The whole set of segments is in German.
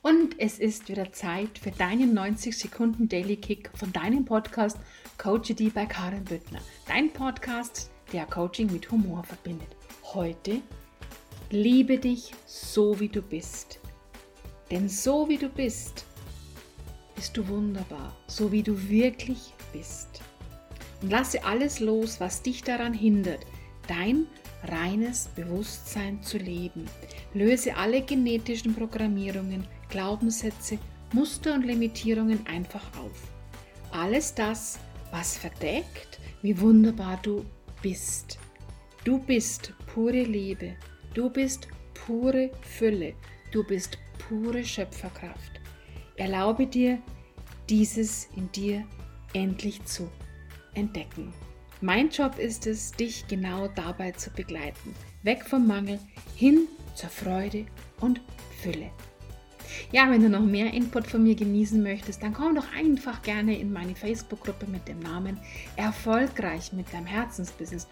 Und es ist wieder Zeit für deinen 90 Sekunden Daily Kick von deinem Podcast Coach D bei Karin Büttner. Dein Podcast, der Coaching mit Humor verbindet. Heute liebe dich so wie du bist. Denn so wie du bist, bist du wunderbar, so wie du wirklich bist. Und lasse alles los, was dich daran hindert, dein reines Bewusstsein zu leben. Löse alle genetischen Programmierungen, Glaubenssätze, Muster und Limitierungen einfach auf. Alles das, was verdeckt, wie wunderbar du bist. Du bist pure Liebe. Du bist pure Fülle. Du bist pure Schöpferkraft. Erlaube dir, dieses in dir endlich zu entdecken. Mein Job ist es, dich genau dabei zu begleiten. Weg vom Mangel hin zur Freude und Fülle. Ja, wenn du noch mehr Input von mir genießen möchtest, dann komm doch einfach gerne in meine Facebook-Gruppe mit dem Namen Erfolgreich mit deinem Herzensbusiness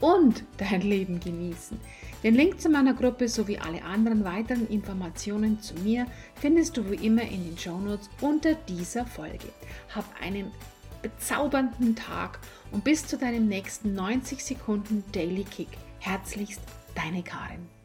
und dein Leben genießen. Den Link zu meiner Gruppe sowie alle anderen weiteren Informationen zu mir findest du wie immer in den Shownotes unter dieser Folge. Hab einen bezaubernden Tag und bis zu deinem nächsten 90 Sekunden Daily Kick. Herzlichst, deine Karin.